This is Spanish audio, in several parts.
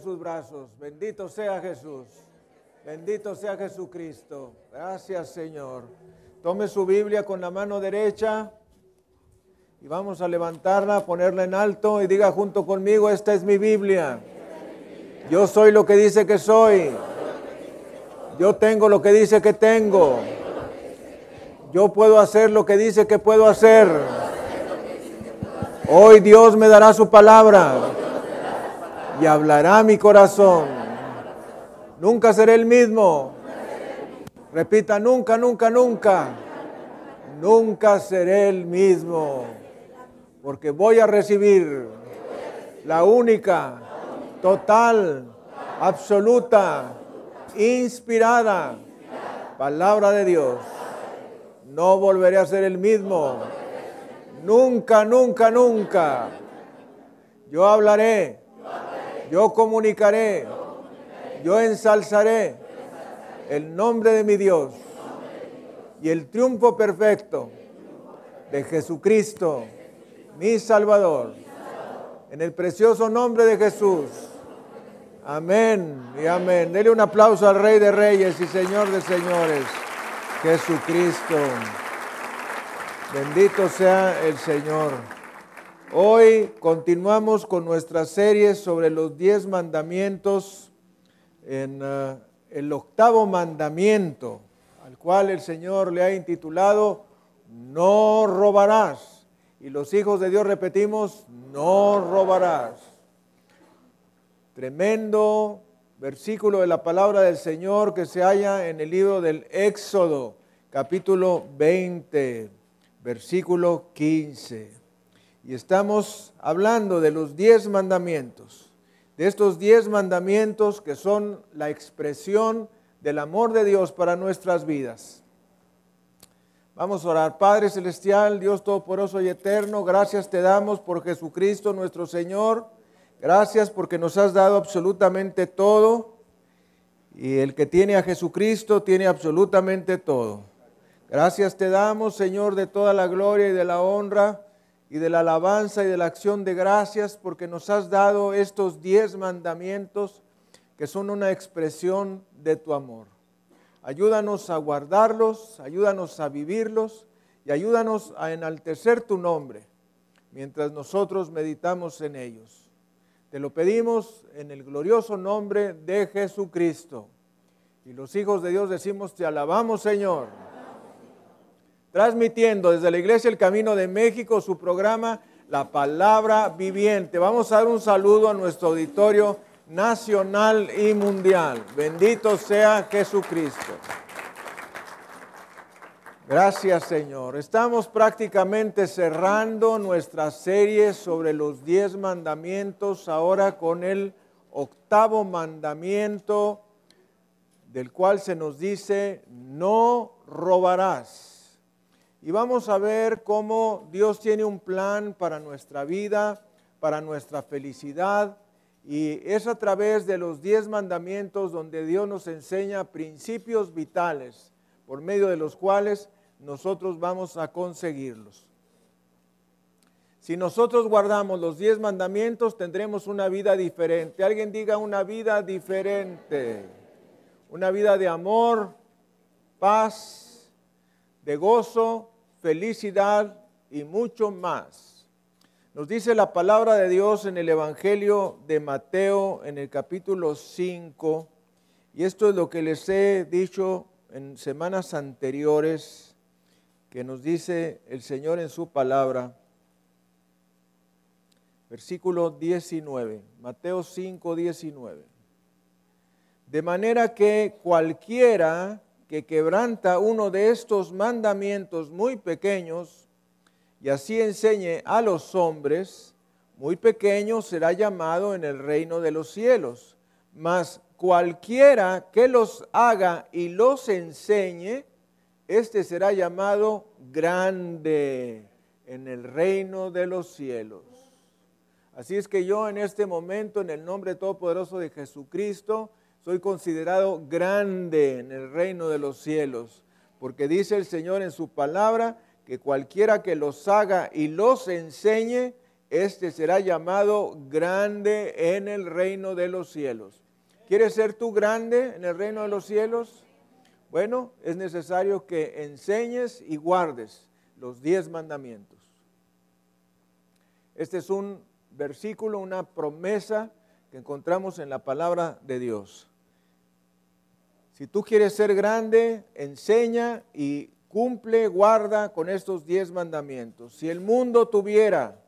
Sus brazos. Bendito sea Jesús. Bendito sea Jesucristo. Gracias Señor. Tome su Biblia con la mano derecha y vamos a levantarla, ponerla en alto y diga junto conmigo, esta es mi Biblia. Yo soy lo que dice que soy. Yo tengo lo que dice que tengo. Yo puedo hacer lo que dice que puedo hacer. Hoy Dios me dará su palabra y hablará mi corazón. Nunca seré el mismo. Repita, nunca, nunca, nunca. Nunca seré el mismo. Porque voy a recibir la única, total, absoluta, inspirada palabra de Dios. No volveré a ser el mismo. Nunca, nunca, nunca. Yo hablaré yo comunicaré, yo ensalzaré el nombre de mi Dios y el triunfo perfecto de Jesucristo, mi Salvador. En el precioso nombre de Jesús. Amén y amén. Dele un aplauso al Rey de Reyes y Señor de Señores, Jesucristo. Bendito sea el Señor. Hoy continuamos con nuestra serie sobre los diez mandamientos en uh, el octavo mandamiento, al cual el Señor le ha intitulado No robarás. Y los hijos de Dios repetimos, no robarás. Tremendo versículo de la palabra del Señor que se halla en el libro del Éxodo, capítulo 20, versículo 15. Y estamos hablando de los diez mandamientos, de estos diez mandamientos que son la expresión del amor de Dios para nuestras vidas. Vamos a orar. Padre Celestial, Dios Todopoderoso y Eterno, gracias te damos por Jesucristo nuestro Señor. Gracias porque nos has dado absolutamente todo. Y el que tiene a Jesucristo tiene absolutamente todo. Gracias te damos, Señor, de toda la gloria y de la honra y de la alabanza y de la acción de gracias porque nos has dado estos diez mandamientos que son una expresión de tu amor. Ayúdanos a guardarlos, ayúdanos a vivirlos y ayúdanos a enaltecer tu nombre mientras nosotros meditamos en ellos. Te lo pedimos en el glorioso nombre de Jesucristo. Y los hijos de Dios decimos, te alabamos Señor transmitiendo desde la Iglesia El Camino de México su programa La Palabra Viviente. Vamos a dar un saludo a nuestro auditorio nacional y mundial. Bendito sea Jesucristo. Gracias Señor. Estamos prácticamente cerrando nuestra serie sobre los diez mandamientos, ahora con el octavo mandamiento, del cual se nos dice, no robarás. Y vamos a ver cómo Dios tiene un plan para nuestra vida, para nuestra felicidad. Y es a través de los diez mandamientos donde Dios nos enseña principios vitales, por medio de los cuales nosotros vamos a conseguirlos. Si nosotros guardamos los diez mandamientos, tendremos una vida diferente. Alguien diga una vida diferente. Una vida de amor, paz, de gozo, felicidad y mucho más. Nos dice la palabra de Dios en el Evangelio de Mateo en el capítulo 5, y esto es lo que les he dicho en semanas anteriores, que nos dice el Señor en su palabra. Versículo 19, Mateo 5, 19. De manera que cualquiera que quebranta uno de estos mandamientos muy pequeños y así enseñe a los hombres, muy pequeño será llamado en el reino de los cielos. Mas cualquiera que los haga y los enseñe, este será llamado grande en el reino de los cielos. Así es que yo en este momento, en el nombre todopoderoso de Jesucristo, soy considerado grande en el reino de los cielos, porque dice el Señor en su palabra que cualquiera que los haga y los enseñe, este será llamado grande en el reino de los cielos. ¿Quieres ser tú grande en el reino de los cielos? Bueno, es necesario que enseñes y guardes los diez mandamientos. Este es un versículo, una promesa que encontramos en la palabra de Dios. Si tú quieres ser grande, enseña y cumple, guarda con estos diez mandamientos. Si el mundo tuviera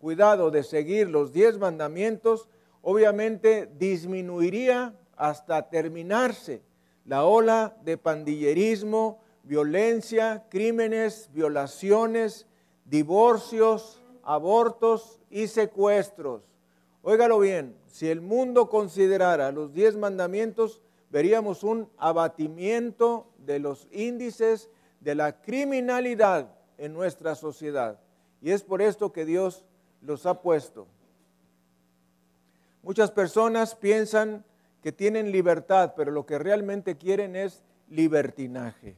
cuidado de seguir los diez mandamientos, obviamente disminuiría hasta terminarse la ola de pandillerismo, violencia, crímenes, violaciones, divorcios, abortos y secuestros. Óigalo bien, si el mundo considerara los diez mandamientos, veríamos un abatimiento de los índices de la criminalidad en nuestra sociedad. Y es por esto que Dios los ha puesto. Muchas personas piensan que tienen libertad, pero lo que realmente quieren es libertinaje.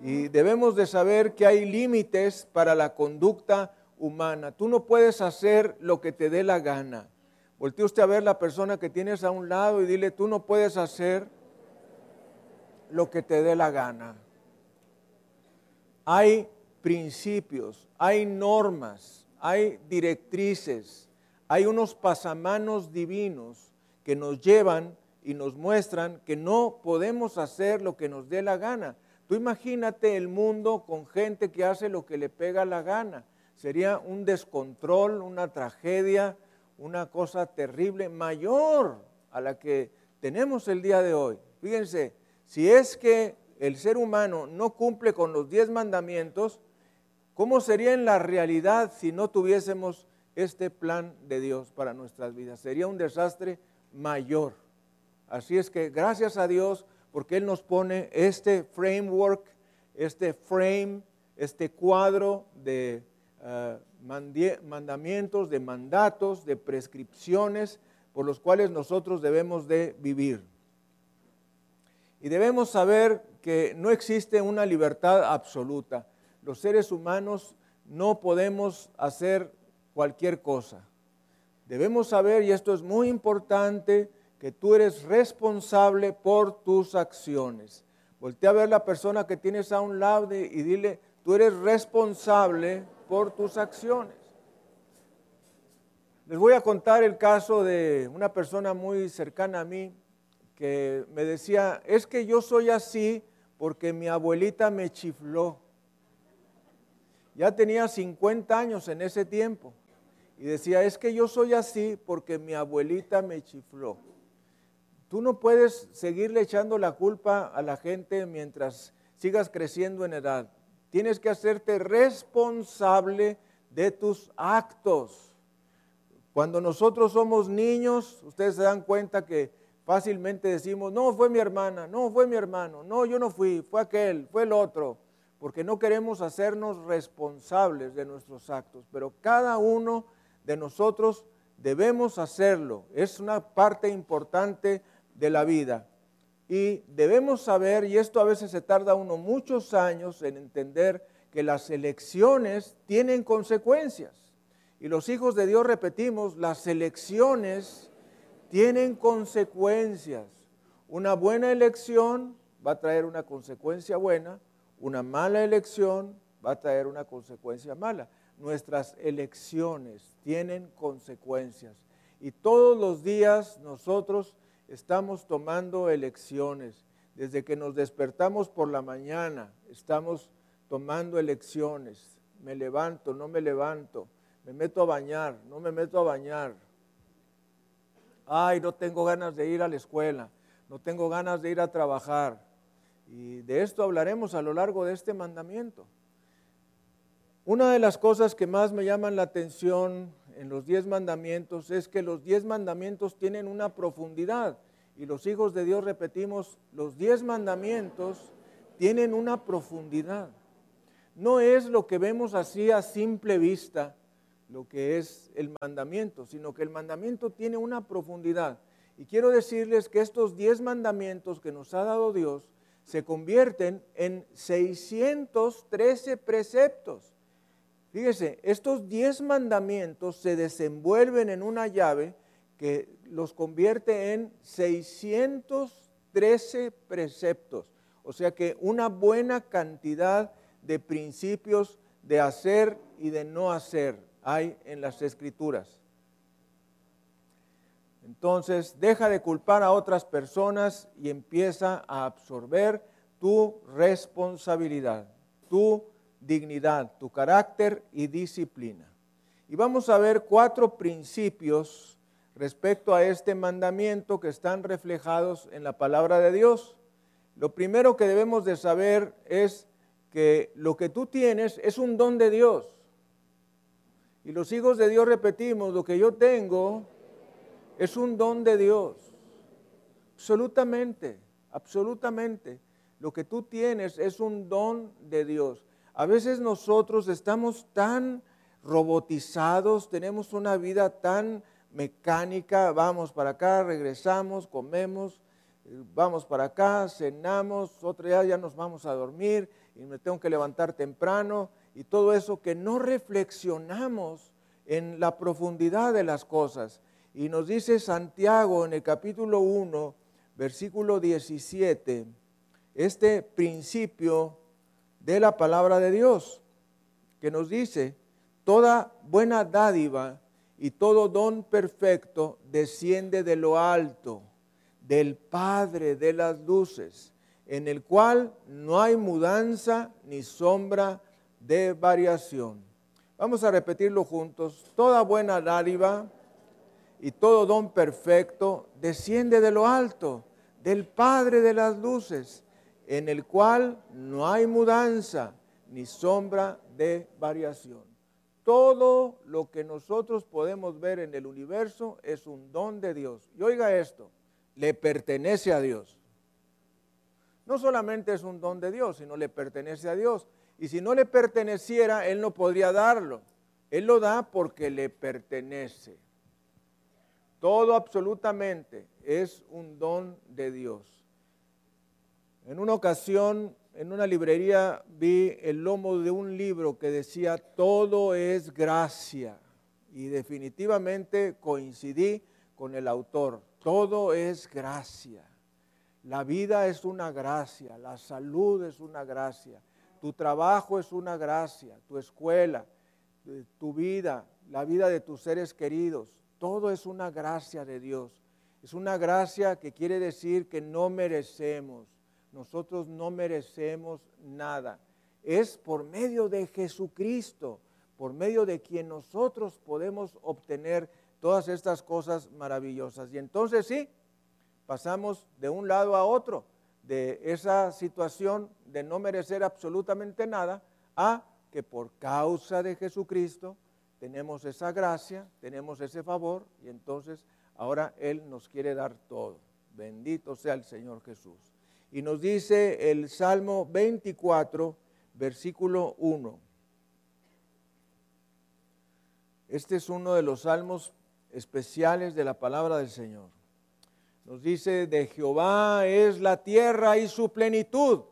Y debemos de saber que hay límites para la conducta humana. Tú no puedes hacer lo que te dé la gana. Voltee usted a ver la persona que tienes a un lado y dile, tú no puedes hacer lo que te dé la gana. Hay principios, hay normas, hay directrices, hay unos pasamanos divinos que nos llevan y nos muestran que no podemos hacer lo que nos dé la gana. Tú imagínate el mundo con gente que hace lo que le pega la gana. Sería un descontrol, una tragedia, una cosa terrible, mayor a la que tenemos el día de hoy. Fíjense, si es que el ser humano no cumple con los diez mandamientos, ¿cómo sería en la realidad si no tuviésemos este plan de Dios para nuestras vidas? Sería un desastre mayor. Así es que gracias a Dios porque Él nos pone este framework, este frame, este cuadro de eh, mandamientos, de mandatos, de prescripciones por los cuales nosotros debemos de vivir. Y debemos saber que no existe una libertad absoluta. Los seres humanos no podemos hacer cualquier cosa. Debemos saber, y esto es muy importante, que tú eres responsable por tus acciones. Voltea a ver la persona que tienes a un lado y dile, tú eres responsable por tus acciones. Les voy a contar el caso de una persona muy cercana a mí que me decía, es que yo soy así porque mi abuelita me chifló. Ya tenía 50 años en ese tiempo. Y decía, es que yo soy así porque mi abuelita me chifló. Tú no puedes seguirle echando la culpa a la gente mientras sigas creciendo en edad. Tienes que hacerte responsable de tus actos. Cuando nosotros somos niños, ustedes se dan cuenta que fácilmente decimos, no, fue mi hermana, no, fue mi hermano, no, yo no fui, fue aquel, fue el otro, porque no queremos hacernos responsables de nuestros actos, pero cada uno de nosotros debemos hacerlo. Es una parte importante de la vida. Y debemos saber, y esto a veces se tarda uno muchos años en entender, que las elecciones tienen consecuencias. Y los hijos de Dios repetimos, las elecciones tienen consecuencias. Una buena elección va a traer una consecuencia buena, una mala elección va a traer una consecuencia mala. Nuestras elecciones tienen consecuencias. Y todos los días nosotros estamos tomando elecciones. Desde que nos despertamos por la mañana, estamos tomando elecciones. Me levanto, no me levanto. Me meto a bañar, no me meto a bañar. Ay, no tengo ganas de ir a la escuela, no tengo ganas de ir a trabajar. Y de esto hablaremos a lo largo de este mandamiento. Una de las cosas que más me llaman la atención en los diez mandamientos es que los diez mandamientos tienen una profundidad. Y los hijos de Dios repetimos, los diez mandamientos tienen una profundidad. No es lo que vemos así a simple vista, lo que es el mandamiento, sino que el mandamiento tiene una profundidad. Y quiero decirles que estos diez mandamientos que nos ha dado Dios se convierten en 613 preceptos. Fíjese, estos diez mandamientos se desenvuelven en una llave que los convierte en 613 preceptos. O sea que una buena cantidad de principios de hacer y de no hacer hay en las escrituras. Entonces, deja de culpar a otras personas y empieza a absorber tu responsabilidad, tu dignidad, tu carácter y disciplina. Y vamos a ver cuatro principios respecto a este mandamiento que están reflejados en la palabra de Dios. Lo primero que debemos de saber es que lo que tú tienes es un don de Dios. Y los hijos de Dios repetimos, lo que yo tengo es un don de Dios. Absolutamente, absolutamente. Lo que tú tienes es un don de Dios. A veces nosotros estamos tan robotizados, tenemos una vida tan mecánica, vamos para acá, regresamos, comemos, vamos para acá, cenamos, otro día ya nos vamos a dormir y me tengo que levantar temprano y todo eso que no reflexionamos en la profundidad de las cosas. Y nos dice Santiago en el capítulo 1, versículo 17, este principio de la palabra de Dios, que nos dice, toda buena dádiva y todo don perfecto desciende de lo alto, del Padre de las luces, en el cual no hay mudanza ni sombra de variación. Vamos a repetirlo juntos. Toda buena dádiva y todo don perfecto desciende de lo alto, del Padre de las luces, en el cual no hay mudanza ni sombra de variación. Todo lo que nosotros podemos ver en el universo es un don de Dios. Y oiga esto, le pertenece a Dios. No solamente es un don de Dios, sino le pertenece a Dios. Y si no le perteneciera, Él no podría darlo. Él lo da porque le pertenece. Todo absolutamente es un don de Dios. En una ocasión en una librería vi el lomo de un libro que decía, todo es gracia. Y definitivamente coincidí con el autor, todo es gracia. La vida es una gracia, la salud es una gracia, tu trabajo es una gracia, tu escuela, eh, tu vida, la vida de tus seres queridos, todo es una gracia de Dios. Es una gracia que quiere decir que no merecemos nosotros no merecemos nada. Es por medio de Jesucristo, por medio de quien nosotros podemos obtener todas estas cosas maravillosas. Y entonces sí, pasamos de un lado a otro, de esa situación de no merecer absolutamente nada, a que por causa de Jesucristo tenemos esa gracia, tenemos ese favor, y entonces ahora Él nos quiere dar todo. Bendito sea el Señor Jesús. Y nos dice el Salmo 24, versículo 1. Este es uno de los salmos especiales de la palabra del Señor. Nos dice, de Jehová es la tierra y su plenitud,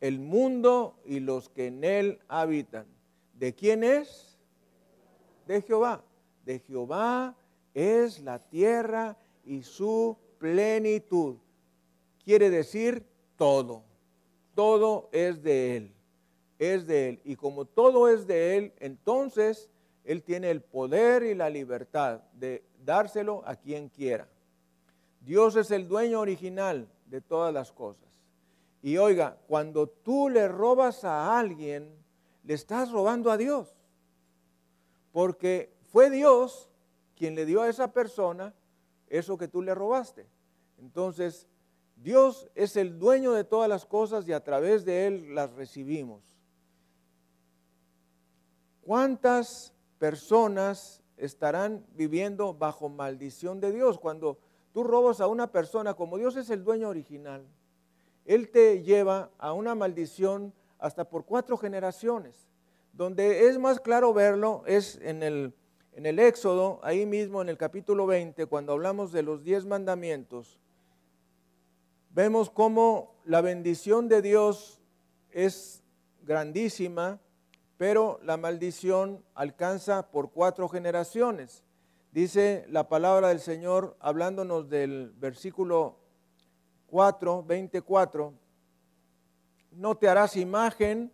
el mundo y los que en él habitan. ¿De quién es? De Jehová. De Jehová es la tierra y su plenitud quiere decir todo. Todo es de Él. Es de Él. Y como todo es de Él, entonces Él tiene el poder y la libertad de dárselo a quien quiera. Dios es el dueño original de todas las cosas. Y oiga, cuando tú le robas a alguien, le estás robando a Dios. Porque fue Dios quien le dio a esa persona eso que tú le robaste. Entonces, Dios es el dueño de todas las cosas y a través de Él las recibimos. ¿Cuántas personas estarán viviendo bajo maldición de Dios cuando tú robas a una persona, como Dios es el dueño original? Él te lleva a una maldición hasta por cuatro generaciones. Donde es más claro verlo es en el, en el Éxodo, ahí mismo en el capítulo 20, cuando hablamos de los diez mandamientos vemos cómo la bendición de Dios es grandísima, pero la maldición alcanza por cuatro generaciones. Dice la palabra del Señor hablándonos del versículo 4, 24, no te harás imagen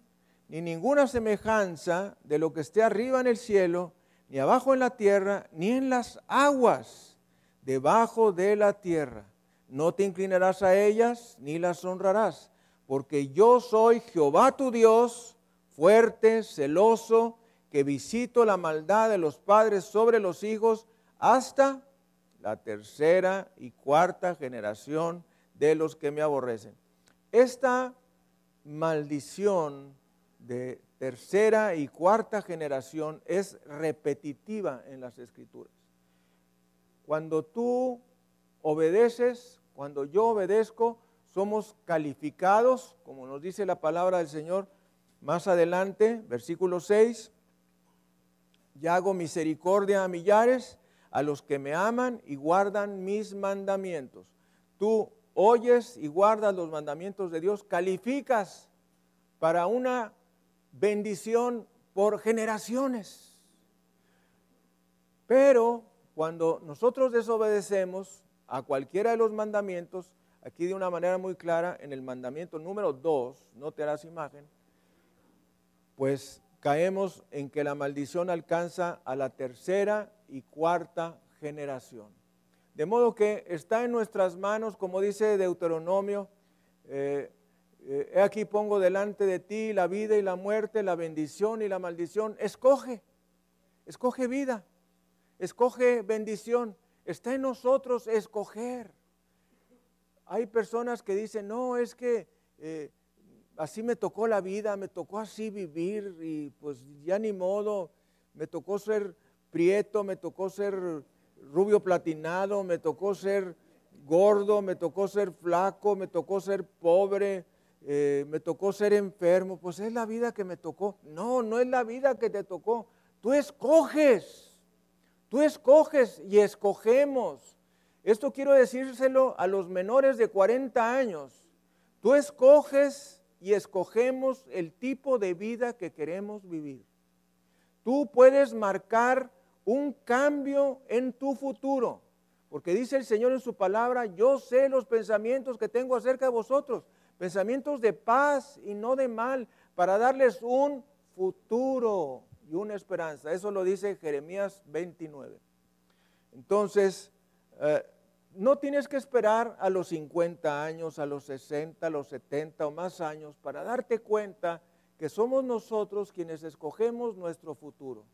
ni ninguna semejanza de lo que esté arriba en el cielo, ni abajo en la tierra, ni en las aguas debajo de la tierra. No te inclinarás a ellas, ni las honrarás, porque yo soy Jehová tu Dios, fuerte, celoso, que visito la maldad de los padres sobre los hijos hasta la tercera y cuarta generación de los que me aborrecen. Esta maldición de tercera y cuarta generación es repetitiva en las escrituras. Cuando tú obedeces, cuando yo obedezco, somos calificados, como nos dice la palabra del Señor más adelante, versículo 6, ya hago misericordia a millares, a los que me aman y guardan mis mandamientos. Tú oyes y guardas los mandamientos de Dios, calificas para una bendición por generaciones. Pero cuando nosotros desobedecemos a cualquiera de los mandamientos, aquí de una manera muy clara, en el mandamiento número 2, no te harás imagen, pues caemos en que la maldición alcanza a la tercera y cuarta generación. De modo que está en nuestras manos, como dice Deuteronomio, eh, eh, aquí pongo delante de ti la vida y la muerte, la bendición y la maldición. Escoge, escoge vida, escoge bendición. Está en nosotros escoger. Hay personas que dicen, no, es que eh, así me tocó la vida, me tocó así vivir y pues ya ni modo, me tocó ser prieto, me tocó ser rubio platinado, me tocó ser gordo, me tocó ser flaco, me tocó ser pobre, eh, me tocó ser enfermo, pues es la vida que me tocó. No, no es la vida que te tocó. Tú escoges, tú escoges y escogemos. Esto quiero decírselo a los menores de 40 años. Tú escoges y escogemos el tipo de vida que queremos vivir. Tú puedes marcar un cambio en tu futuro, porque dice el Señor en su palabra, yo sé los pensamientos que tengo acerca de vosotros, pensamientos de paz y no de mal, para darles un futuro y una esperanza. Eso lo dice Jeremías 29. Entonces, eh, no tienes que esperar a los 50 años, a los 60, a los 70 o más años para darte cuenta que somos nosotros quienes escogemos nuestro futuro.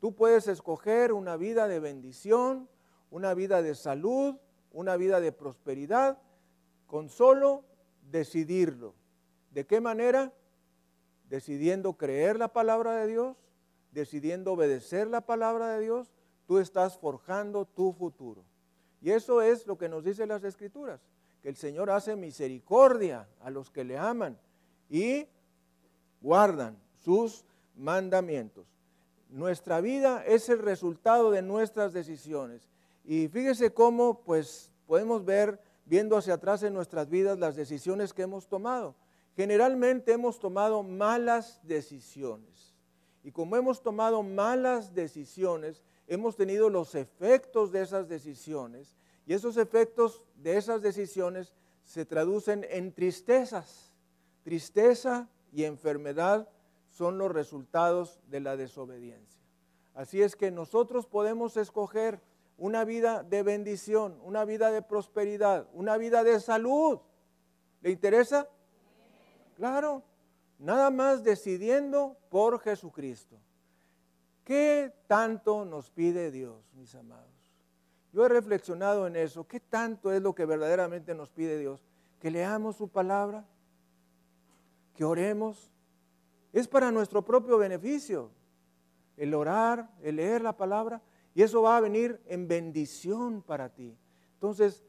Tú puedes escoger una vida de bendición, una vida de salud, una vida de prosperidad, con solo decidirlo. ¿De qué manera? Decidiendo creer la palabra de Dios, decidiendo obedecer la palabra de Dios, tú estás forjando tu futuro. Y eso es lo que nos dicen las escrituras, que el Señor hace misericordia a los que le aman y guardan sus mandamientos. Nuestra vida es el resultado de nuestras decisiones. Y fíjese cómo pues podemos ver viendo hacia atrás en nuestras vidas las decisiones que hemos tomado. Generalmente hemos tomado malas decisiones. Y como hemos tomado malas decisiones, hemos tenido los efectos de esas decisiones. Y esos efectos de esas decisiones se traducen en tristezas. Tristeza y enfermedad son los resultados de la desobediencia. Así es que nosotros podemos escoger una vida de bendición, una vida de prosperidad, una vida de salud. ¿Le interesa? Claro, nada más decidiendo por Jesucristo. ¿Qué tanto nos pide Dios, mis amados? Yo he reflexionado en eso. ¿Qué tanto es lo que verdaderamente nos pide Dios? Que leamos su palabra, que oremos. Es para nuestro propio beneficio. El orar, el leer la palabra y eso va a venir en bendición para ti. Entonces,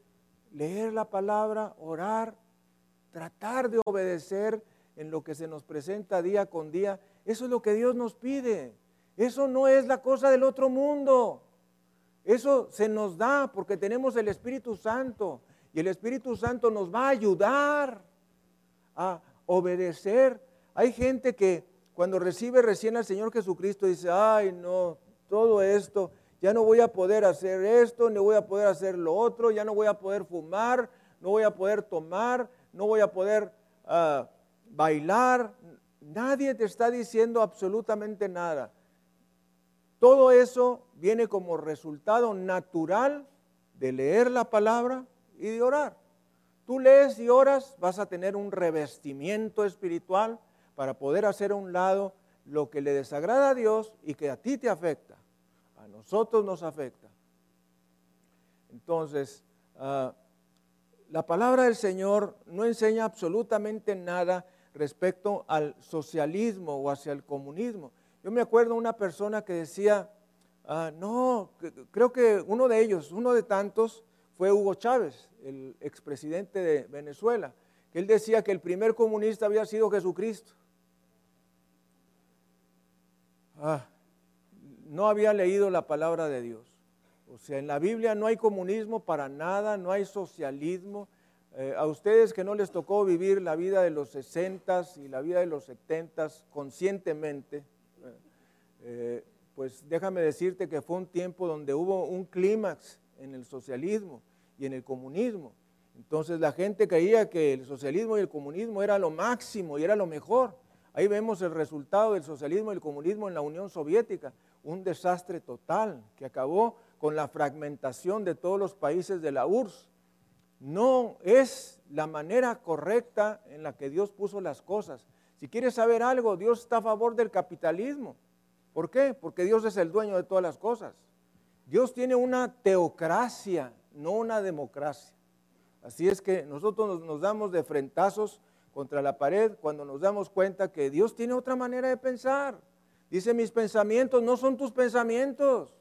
leer la palabra, orar, tratar de obedecer en lo que se nos presenta día con día, eso es lo que Dios nos pide. Eso no es la cosa del otro mundo. Eso se nos da porque tenemos el Espíritu Santo y el Espíritu Santo nos va a ayudar a obedecer. Hay gente que cuando recibe recién al Señor Jesucristo, dice, ay no, todo esto, ya no voy a poder hacer esto, no voy a poder hacer lo otro, ya no voy a poder fumar, no voy a poder tomar, no voy a poder ah, bailar. Nadie te está diciendo absolutamente nada. Todo eso viene como resultado natural de leer la palabra y de orar. Tú lees y oras, vas a tener un revestimiento espiritual para poder hacer a un lado lo que le desagrada a Dios y que a ti te afecta. A nosotros nos afecta. Entonces, ah, la palabra del Señor no enseña absolutamente nada respecto al socialismo o hacia el comunismo. Yo me acuerdo una persona que decía, ah, no, creo que uno de ellos, uno de tantos, fue Hugo Chávez, el expresidente de Venezuela, que él decía que el primer comunista había sido Jesucristo. Ah, no había leído la palabra de Dios. O sea, en la Biblia no hay comunismo para nada, no hay socialismo. Eh, a ustedes que no les tocó vivir la vida de los 60 y la vida de los 70 conscientemente, eh, pues déjame decirte que fue un tiempo donde hubo un clímax en el socialismo y en el comunismo. Entonces la gente creía que el socialismo y el comunismo era lo máximo y era lo mejor. Ahí vemos el resultado del socialismo y el comunismo en la Unión Soviética, un desastre total que acabó con la fragmentación de todos los países de la URSS. No es la manera correcta en la que Dios puso las cosas. Si quieres saber algo, Dios está a favor del capitalismo. ¿Por qué? Porque Dios es el dueño de todas las cosas. Dios tiene una teocracia, no una democracia. Así es que nosotros nos, damos de frentazos contra la pared cuando nos damos cuenta que Dios tiene otra manera de pensar. Dice, mis pensamientos no son tus pensamientos,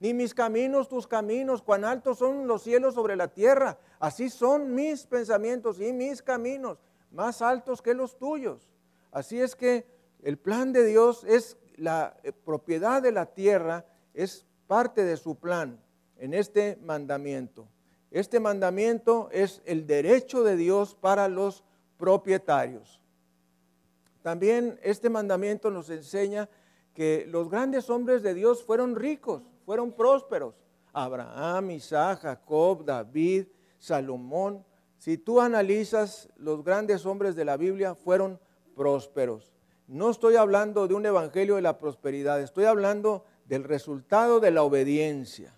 ni mis caminos tus caminos, cuán altos son los cielos sobre la tierra. Así son mis pensamientos y mis caminos, más altos que los tuyos. Así es que el plan de Dios es la eh, propiedad de la tierra, es parte de su plan en este mandamiento. Este mandamiento es el derecho de Dios para los propietarios. También este mandamiento nos enseña que los grandes hombres de Dios fueron ricos, fueron prósperos. Abraham, Isaac, Jacob, David, Salomón. Si tú analizas los grandes hombres de la Biblia, fueron prósperos. No estoy hablando de un evangelio de la prosperidad, estoy hablando del resultado de la obediencia.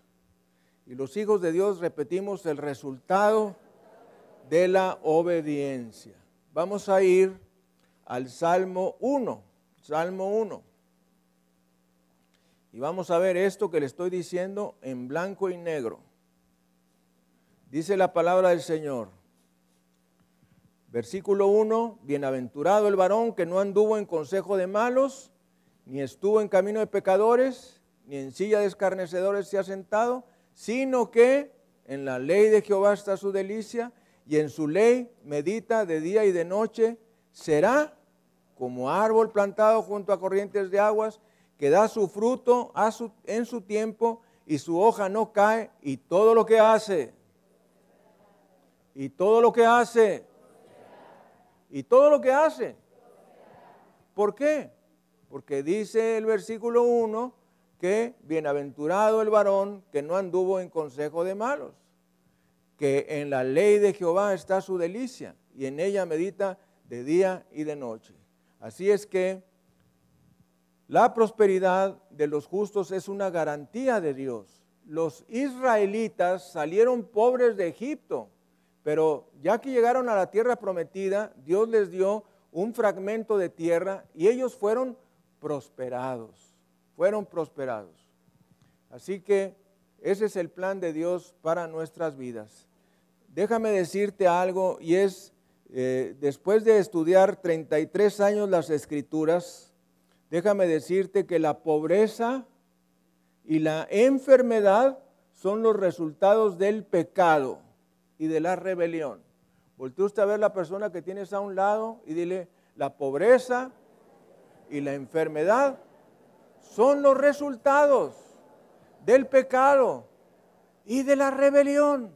Y los hijos de Dios repetimos el resultado de la obediencia. Vamos a ir al Salmo 1, Salmo 1. Y vamos a ver esto que le estoy diciendo en blanco y negro. Dice la palabra del Señor. Versículo 1, bienaventurado el varón que no anduvo en consejo de malos, ni estuvo en camino de pecadores, ni en silla de escarnecedores se ha sentado, sino que en la ley de Jehová está su delicia, y en su ley medita de día y de noche, será como árbol plantado junto a corrientes de aguas, que da su fruto en su tiempo y su hoja no cae, y todo lo que hace, y todo lo que hace, y todo lo que hace. ¿Por qué? Porque dice el versículo 1 que bienaventurado el varón que no anduvo en consejo de malos que en la ley de Jehová está su delicia y en ella medita de día y de noche. Así es que la prosperidad de los justos es una garantía de Dios. Los israelitas salieron pobres de Egipto, pero ya que llegaron a la tierra prometida, Dios les dio un fragmento de tierra y ellos fueron prosperados, fueron prosperados. Así que ese es el plan de Dios para nuestras vidas déjame decirte algo y es, eh, después de estudiar 33 años las escrituras, déjame decirte que la pobreza y la enfermedad son los resultados del pecado y de la rebelión. Voltea usted a ver la persona que tienes a un lado y dile, la pobreza y la enfermedad son los resultados del pecado y de la rebelión.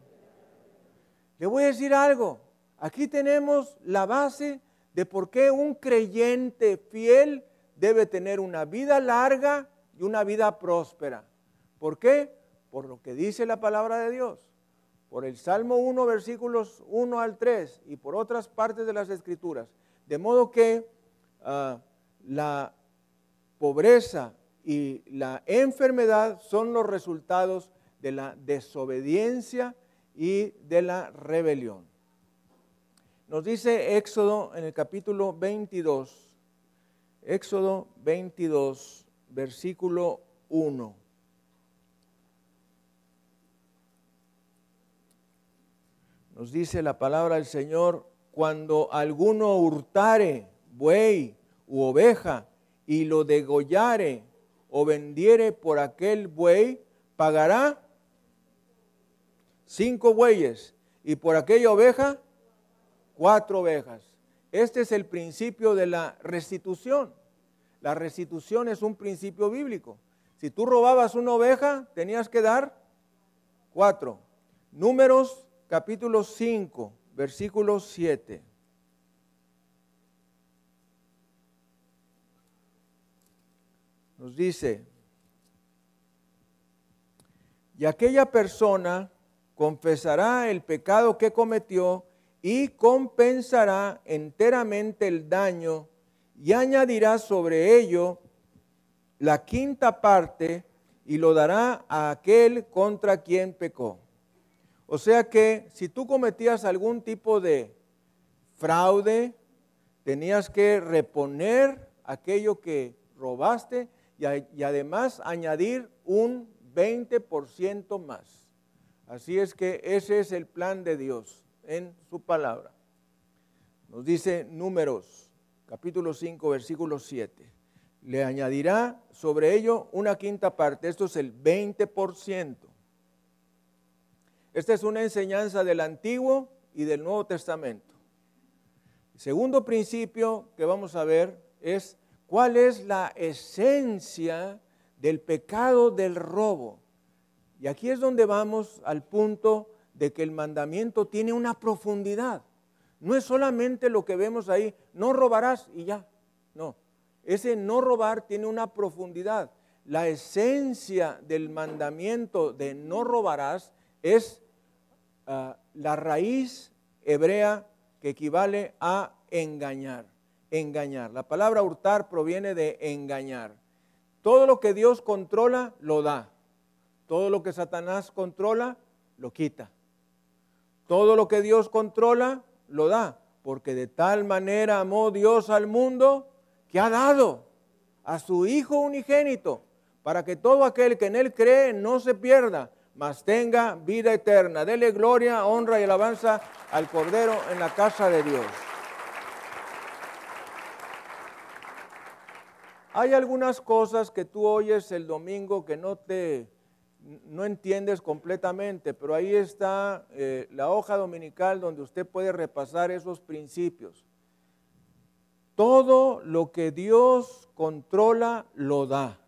Le voy a decir algo. Aquí tenemos la base de por qué un creyente fiel debe tener una vida larga y una vida próspera. ¿Por qué? Por lo que dice la palabra de Dios. Por el Salmo 1, versículos 1 al 3 y por otras partes de las Escrituras. De modo que ah, la pobreza y la enfermedad son los resultados de la desobediencia y de la rebelión. Nos dice Éxodo en el capítulo 22, Éxodo 22, versículo 1. Nos dice la palabra del Señor, cuando alguno hurtare buey u oveja y lo degollare o vendiere por aquel buey, pagará cinco bueyes y por aquella oveja cuatro ovejas. Este es el principio de la restitución. La restitución es un principio bíblico. Si tú robabas una oveja, tenías que dar cuatro. Números capítulo 5, versículo 7. Nos dice, y aquella persona confesará el pecado que cometió y compensará enteramente el daño y añadirá sobre ello la quinta parte y lo dará a aquel contra quien pecó. O sea que si tú cometías algún tipo de fraude, tenías que reponer aquello que robaste y, además añadir un 20% más. Así es que ese es el plan de Dios en su palabra. Nos dice números, capítulo 5, versículo 7. Le añadirá sobre ello una quinta parte, esto es el 20%. Esta es una enseñanza del Antiguo y del Nuevo Testamento. El segundo principio que vamos a ver es cuál es la esencia del pecado del robo. Y aquí es donde vamos al punto de que el mandamiento tiene una profundidad. No es solamente lo que vemos ahí, no robarás y ya. No, ese no robar tiene una profundidad. La esencia del mandamiento de no robarás es ah, la raíz hebrea que equivale a engañar engañar. La palabra hurtar proviene de engañar. Todo lo que Dios controla, lo da. Todo lo que Satanás controla, lo quita. Todo lo que Dios controla, lo da. Porque de tal manera amó Dios al mundo que ha dado a su Hijo unigénito, para que todo aquel que en Él cree no se pierda, mas tenga vida eterna. Dele gloria, honra y alabanza al Cordero en la casa de Dios. Hay algunas cosas que tú oyes el domingo que no te no entiendes completamente, pero ahí está eh, la hoja dominical donde usted puede repasar esos principios. Todo lo que Dios controla lo da.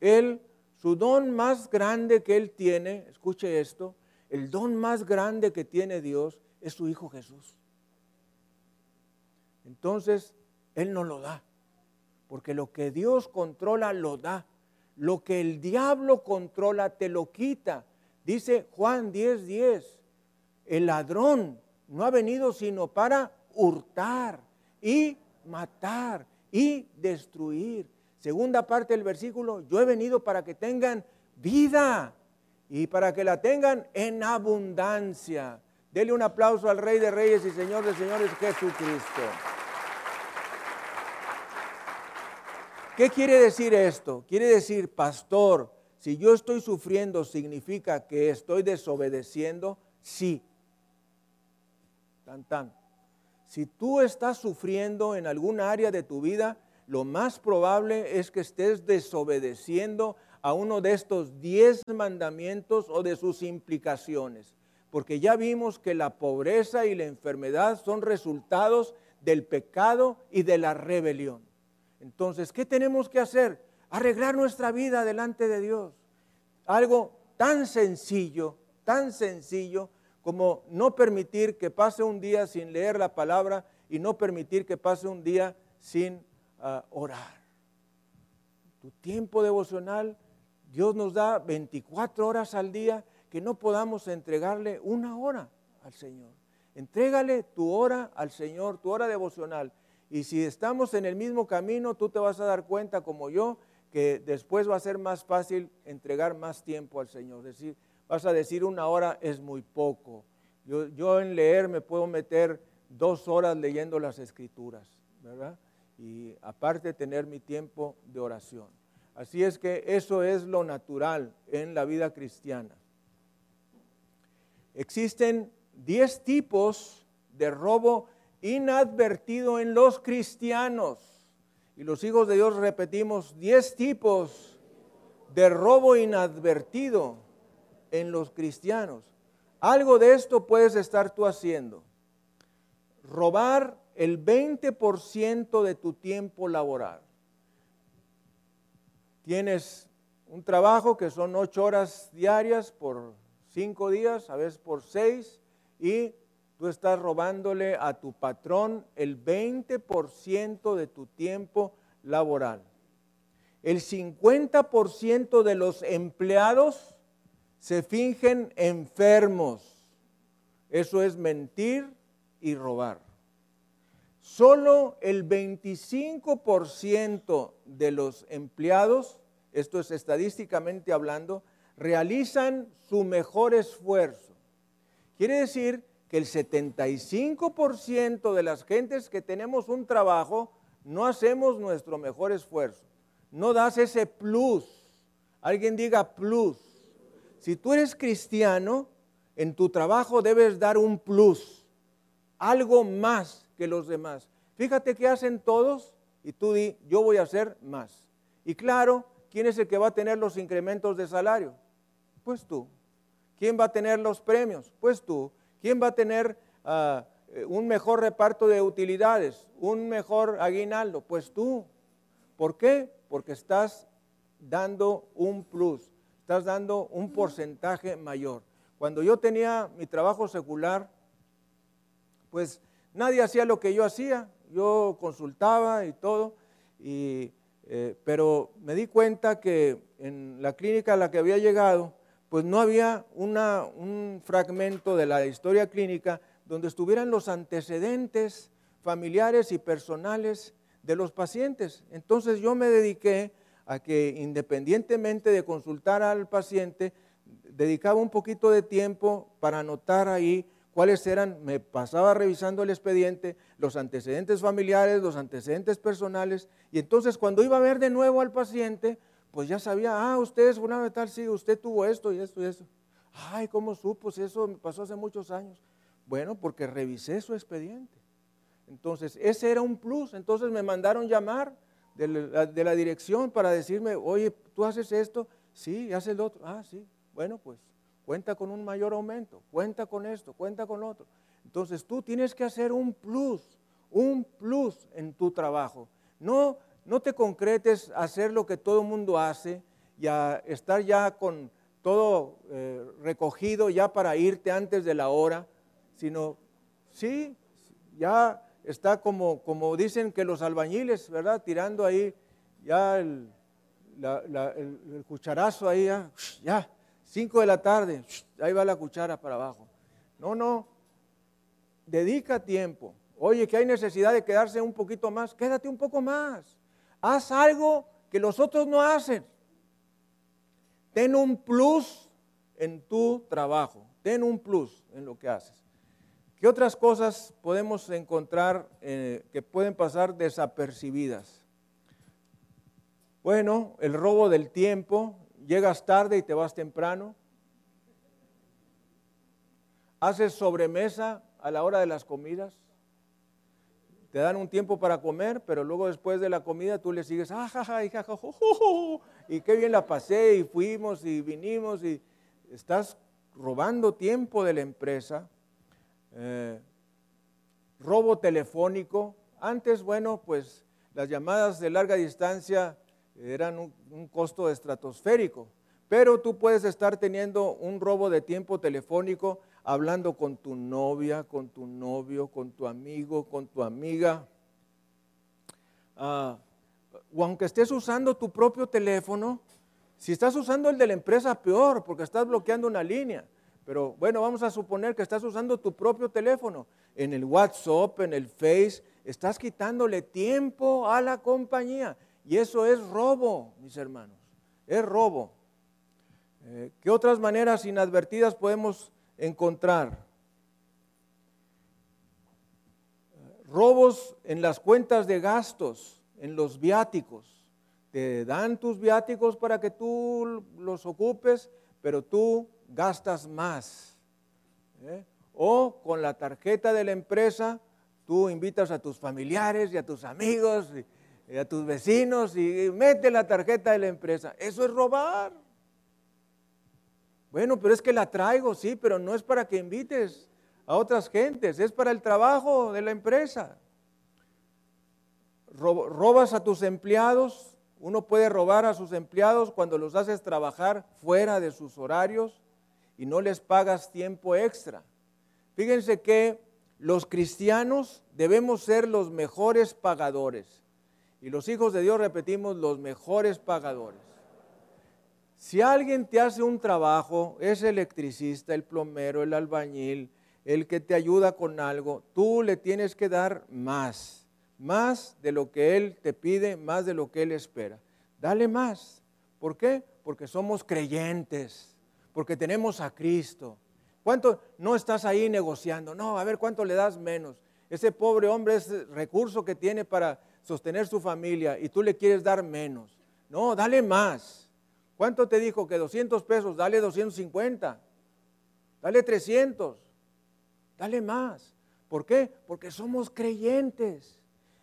Él, su don más grande que Él tiene, escuche esto, el don más grande que tiene Dios es su Hijo Jesús. Entonces, Él no lo da porque lo que Dios controla lo da. Lo que el diablo controla te lo quita. Dice Juan 10:10, 10, el ladrón no ha venido sino para hurtar y matar y destruir. Segunda parte del versículo, yo he venido para que tengan vida y para que la tengan en abundancia. Dele un aplauso al Rey de Reyes y Señor de Señores Jesucristo. ¿Qué quiere decir esto? Quiere decir, pastor, si yo estoy sufriendo, ¿significa que estoy desobedeciendo? Sí. Tan, tan. Si tú estás sufriendo en algún área de tu vida, lo más probable es que estés desobedeciendo a uno de estos diez mandamientos o de sus implicaciones. Porque ya vimos que la pobreza y la enfermedad son resultados del pecado y de la rebelión. Entonces, ¿qué tenemos que hacer? Arreglar nuestra vida delante de Dios. Algo tan sencillo, tan sencillo como no permitir que pase un día sin leer la palabra y no permitir que pase un día sin ah, orar. tu tiempo devocional. Dios nos da 24 horas al día que no podamos entregarle una hora al Señor. Entrégale tu hora al Señor, tu hora devocional. Y si estamos en el mismo camino, tú te vas a dar cuenta, como yo, que después va a ser más fácil entregar más tiempo al Señor. Es decir, vas a decir una hora es muy poco. Yo, yo en leer me puedo meter dos horas leyendo las escrituras, ¿verdad? Y aparte tener mi tiempo de oración. Así es que eso es lo natural en la vida cristiana. Existen diez tipos de robo inadvertido en los cristianos. Y los hijos de Dios repetimos diez tipos de robo inadvertido en los cristianos. Algo de esto puedes estar tú haciendo. Robar el 20% de tu tiempo laboral. Tienes un trabajo que son ocho horas diarias por cinco días, a veces por seis, y tú estás robándole a tu patrón el 20% de tu tiempo laboral. El 50% de los empleados se fingen enfermos. Eso es mentir y robar. Solo el 25% de los empleados, esto es estadísticamente hablando, realizan su mejor esfuerzo. Quiere decir que el 75% de las gentes que tenemos un trabajo no hacemos nuestro mejor esfuerzo. No das ese plus. Alguien diga plus. Si tú eres cristiano, en tu trabajo debes dar un plus. Algo más que los demás. Fíjate qué hacen todos y tú di, yo voy a hacer más. Y claro, ¿quién es el que va a tener los incrementos de salario? Pues tú. ¿Quién va a tener los premios? Pues tú. ¿Quién va a tener ah, eh, un mejor reparto de utilidades? ¿Un mejor aguinaldo? Pues tú. ¿Por qué? Porque estás dando un plus, estás dando un porcentaje mayor. Cuando yo tenía mi trabajo secular, pues nadie hacía lo que yo hacía, yo consultaba y todo, eh, pero me di cuenta que en la clínica a la que había llegado, pues no había un fragmento de la historia clínica donde estuvieran los antecedentes familiares y personales de los pacientes. Entonces yo me dediqué a que independientemente de consultar al paciente, dedicaba un poquito de tiempo para anotar ahí cuáles eran, me pasaba revisando el expediente, los antecedentes familiares, los antecedentes personales, y entonces cuando iba a ver de nuevo al paciente, pues ya sabía, ah, usted es una de tal, sí, usted tuvo esto y esto y eso. Ay, ¿cómo supo? Si eso me pasó hace muchos años. Bueno, porque revisé su expediente. Entonces, ese era un plus. Entonces me mandaron llamar de la, dirección para decirme, oye, ¿tú haces esto? Sí, haces el otro. Ah, sí. Bueno, pues cuenta con un mayor aumento, cuenta con esto, cuenta con otro. Entonces tú tienes que hacer un plus, un plus en tu trabajo. No no te concretes a hacer lo que todo el mundo hace y a estar ya con todo eh, recogido ya para irte antes de la hora, sino, sí, ya está como, como dicen que los albañiles, ¿verdad? Tirando ahí ya el, cucharazo ahí, ya, ya, cinco de la tarde, ahí va la cuchara para abajo. No, no, dedica tiempo. Oye, que hay necesidad de quedarse un poquito más, quédate un poco más. Haz algo que los otros no hacen. Ten un plus en tu trabajo. Ten un plus en lo que haces. ¿Qué otras cosas podemos encontrar eh, que pueden pasar desapercibidas? Bueno, el robo del tiempo. Llegas tarde y te vas temprano. Haces sobremesa a la hora de las comidas te dan un tiempo para comer, pero luego después de la comida tú le sigues, ah, y, y qué bien la pasé y fuimos y vinimos y estás robando tiempo de la empresa. Eh, robo telefónico. Antes, bueno, pues las llamadas de larga distancia eran un costo estratosférico, pero tú puedes estar teniendo un robo de tiempo telefónico hablando con tu novia, con tu novio, con tu amigo, con tu amiga. Ah, o aunque estés usando tu propio teléfono, si estás usando el de la empresa, peor, porque estás bloqueando una línea. Pero bueno, vamos a suponer que estás usando tu propio teléfono. En el WhatsApp, en el Face, estás quitándole tiempo a la compañía. Y eso es robo, mis hermanos. Es robo. Eh, ¿Qué otras maneras inadvertidas podemos encontrar? Robos en las cuentas de gastos, en los viáticos. Te dan tus viáticos para que tú los ocupes, pero tú gastas más. ¿eh? O con la tarjeta de la empresa, tú invitas a tus familiares y a tus amigos y, a tus vecinos y mete la tarjeta de la empresa. Eso es robar. Bueno, pero es que la traigo, sí, pero no es para que invites a otras gentes, es para el trabajo de la empresa. Robas a tus empleados, uno puede robar a sus empleados cuando los haces trabajar fuera de sus horarios y no les pagas tiempo extra. Fíjense que los cristianos debemos ser los mejores pagadores. Y los hijos de Dios repetimos los mejores pagadores. Si alguien te hace un trabajo, es electricista, el plomero, el albañil, el que te ayuda con algo, tú le tienes que dar más, más de lo que él te pide, más de lo que él espera. Dale más. ¿Por qué? Porque somos creyentes porque tenemos a Cristo. ¿Cuánto no estás ahí negociando? No, a ver cuánto le das menos. Ese pobre hombre es recurso que tiene para sostener su familia y tú le quieres dar menos. No, dale más. ¿Cuánto te dijo que 200 pesos? Dale 250. Dale 300. Dale más. ¿Por qué? Porque somos creyentes.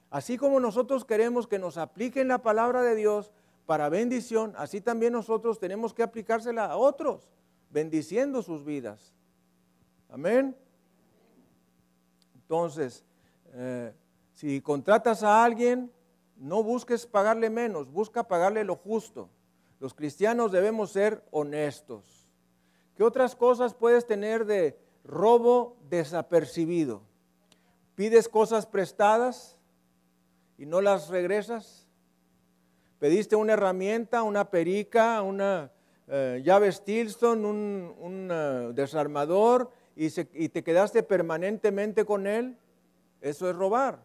Así como nosotros queremos que nos apliquen la palabra de Dios para bendición, así también nosotros tenemos que aplicársela a otros bendiciendo sus vidas. Amén. Entonces, eh, si contratas a alguien, no busques pagarle menos, busca pagarle lo justo. Los cristianos debemos ser honestos. ¿Qué otras cosas puedes tener de robo desapercibido? ¿Pides cosas prestadas y no las regresas? ¿Pediste una herramienta, una perica, una eh, llave Stilson, un, eh, desarmador, y, y te quedaste permanentemente con él, eso es robar.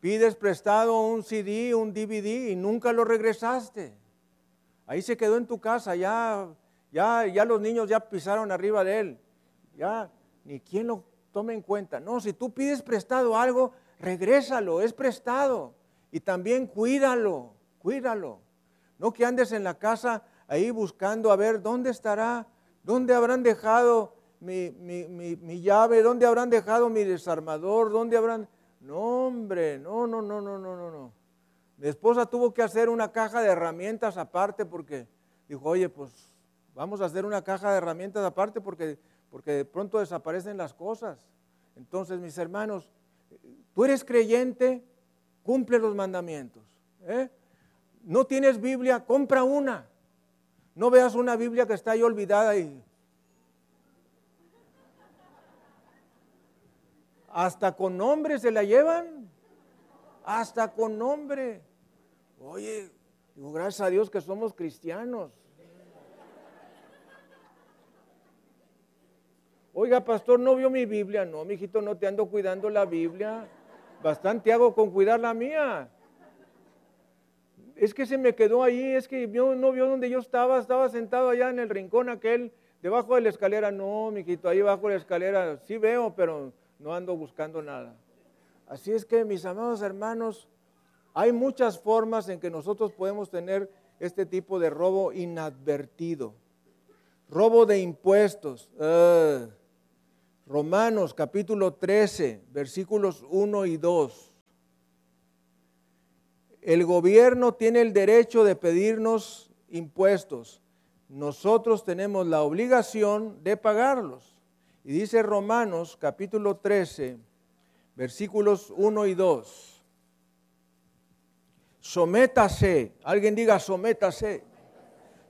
Pides prestado un CD, un DVD y nunca lo regresaste. Ahí se quedó en tu casa, ya, ya, ya los niños ya pisaron arriba de él. Ya ni quien lo tome en cuenta. No, si tú pides prestado algo, regrésalo, es prestado. Y también cuídalo, cuídalo. No que andes en la casa ahí buscando a ver dónde estará, dónde habrán dejado mi, llave, dónde habrán dejado mi desarmador, dónde habrán... No, hombre, no, no, no, no, no, no, no. Mi esposa tuvo que hacer una caja de herramientas aparte porque dijo, oye, pues vamos a hacer una caja de herramientas aparte porque, porque de pronto desaparecen las cosas. Entonces, mis hermanos, tú eres creyente, cumple los mandamientos. ¿eh? No tienes Biblia, compra una. No veas una Biblia que está ahí olvidada y hasta con nombre se la llevan. Hasta con nombre. Oye, digo, gracias a Dios que somos cristianos. Oiga, pastor, ¿no vio mi Biblia? No, mijito, no te ando cuidando la Biblia. Bastante hago con cuidar la mía es que se me quedó ahí, es que no vio donde yo estaba, estaba sentado allá en el rincón aquel, debajo de la escalera. No, mijito, ahí bajo la escalera sí veo, pero no ando buscando nada. Así es que, mis amados hermanos, hay muchas formas en que nosotros podemos tener este tipo de robo inadvertido. Robo de impuestos. Ah, Romanos capítulo 13, versículos 1 y 2. El gobierno tiene el derecho de pedirnos impuestos. Nosotros tenemos la obligación de pagarlos. Y dice Romanos capítulo 13, versículos 1 y 2. Sométase, alguien diga sométase.